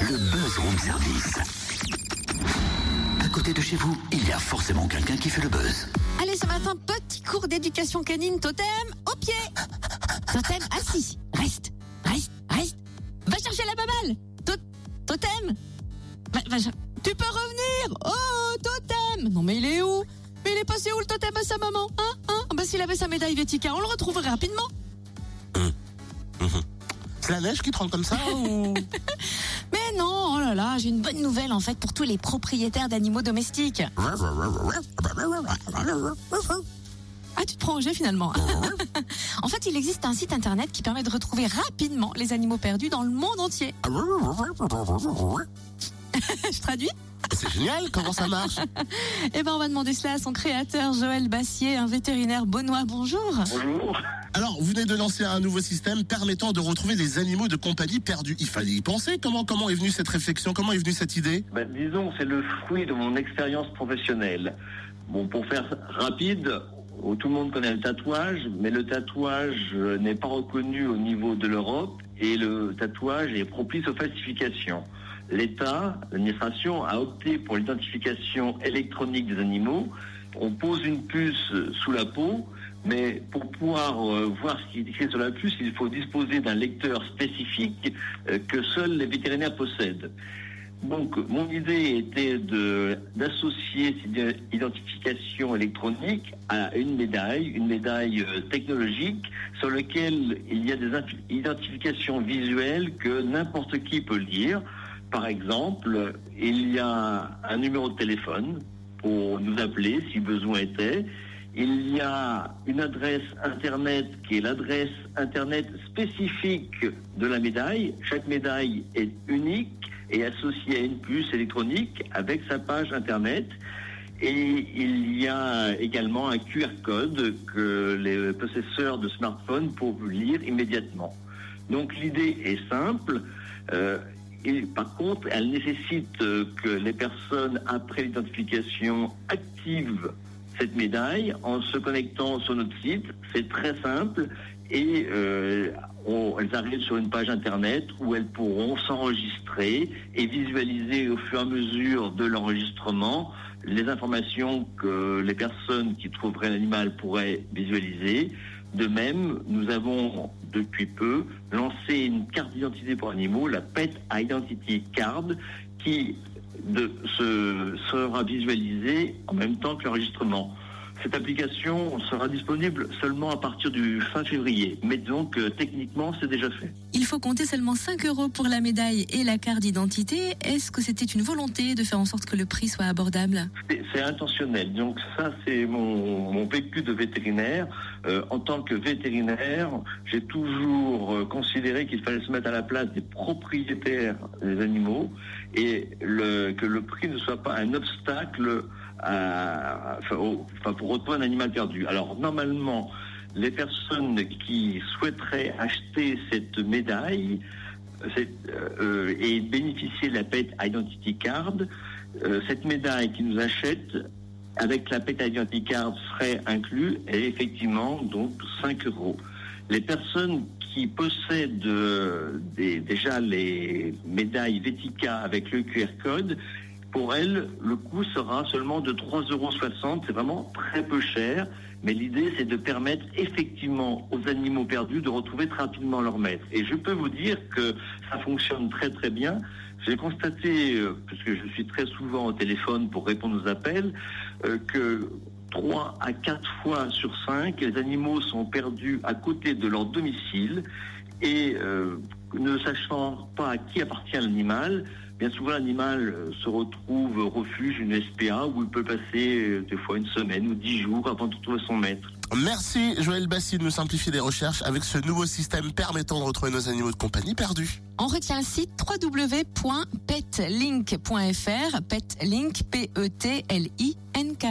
Le Buzz Room Service. À côté de chez vous, il y a forcément quelqu'un qui fait le buzz. Allez, ce matin, petit cours d'éducation canine. Totem, au pied. Totem, assis. Reste, reste, reste. Va chercher la baballe. To- totem. Va, tu peux revenir. Oh, totem. Non, mais il est où? Mais il est passé où le totem à sa maman? Hein Hein? Ah Bah, s'il avait sa médaille Vética, on le retrouverait rapidement. C'est la neige qui tremble comme ça ou... Non, oh là là, j'ai une bonne nouvelle en fait pour tous les propriétaires d'animaux domestiques. Ah, tu te prends au jeu finalement. en fait, il existe un site internet qui permet de retrouver rapidement les animaux perdus dans le monde entier. Je traduis C'est génial, comment ça marche Eh ben, on va demander cela à son créateur, Joël Bassier, un vétérinaire bonnois. Bonjour. Bonjour. Alors, vous venez de lancer un nouveau système permettant de retrouver des animaux de compagnie perdus. Il fallait y penser. Comment, est venue cette réflexion? Comment est venue cette idée? Ben, disons, c'est le fruit de mon expérience professionnelle. Bon, pour faire rapide, oh, tout le monde connaît le tatouage, mais le tatouage euh, n'est pas reconnu au niveau de l'Europe et le tatouage est propice aux falsifications. L'État, l'administration a opté pour l'identification électronique des animaux. On pose une puce sous la peau, mais pour pouvoir euh, voir ce qui est écrit sur la puce, il faut disposer d'un lecteur spécifique euh, que seuls les vétérinaires possèdent. Donc, mon idée était d'associer cette identification électronique à une médaille, une médaille euh, technologique sur laquelle il y a des identifications visuelles que n'importe qui peut lire. Par exemple, il y a un numéro de téléphone pour nous appeler si besoin était. Il y a une adresse Internet qui est l'adresse Internet spécifique de la médaille. Chaque médaille est unique et associée à une puce électronique avec sa page Internet. Et il y a également un QR code que les possesseurs de smartphones peuvent lire immédiatement. Donc l'idée est simple. Euh, et par contre, elle nécessite euh, que les personnes, après l'identification, activent cette médaille en se connectant sur notre site. C'est très simple et euh, elles arrivent sur une page internet où elles pourront s'enregistrer et visualiser au fur et à mesure de l'enregistrement les informations que les personnes qui trouveraient l'animal pourraient visualiser. De même, nous avons depuis peu lancé une carte d'identité pour animaux, la Pet Identity Card, qui de, se, sera visualisée en même temps que l'enregistrement. Cette application sera disponible seulement à partir du fin février, mais donc euh, techniquement c'est déjà fait. Il faut compter seulement 5 euros pour la médaille et la carte d'identité. Est-ce que c'était une volonté de faire en sorte que le prix soit abordable? C'est- intentionnel. Donc ça, c'est mon, mon vécu de vétérinaire. Euh, en tant que vétérinaire, j'ai toujours euh, considéré qu'il fallait se mettre à la place des propriétaires des animaux et que le prix ne soit pas un obstacle pour retrouver un animal perdu. Alors normalement, les personnes qui souhaiteraient acheter cette médaille euh, et bénéficier de la Pet Identity Card, cette médaille qui nous achète avec la Identity Card serait inclus et effectivement donc 5 euros. Les personnes qui possèdent euh, déjà les médailles Vetica avec le QR code, pour elles, le coût sera seulement de 3,60 euros. C'est vraiment très peu cher. Mais l'idée, c'est de permettre effectivement aux animaux perdus de retrouver très rapidement leur maître. Et je peux vous dire que ça fonctionne très très bien. J'ai constaté, euh, puisque je suis très souvent au téléphone pour répondre aux appels, euh, que 3 à 4 fois sur 5, les animaux sont perdus à côté de leur domicile et euh, ne sachant pas à qui appartient l'animal, bien souvent l'animal euh, se retrouve au refuge, une SPA, où il peut passer euh, des fois une semaine ou 10 jours avant de trouver son maître. Merci Joël Bassi de nous simplifier les recherches avec ce nouveau système permettant de retrouver nos animaux de compagnie perdus. On retient le site www.petlink.fr, petlink, P-E-T-L-I-N-K.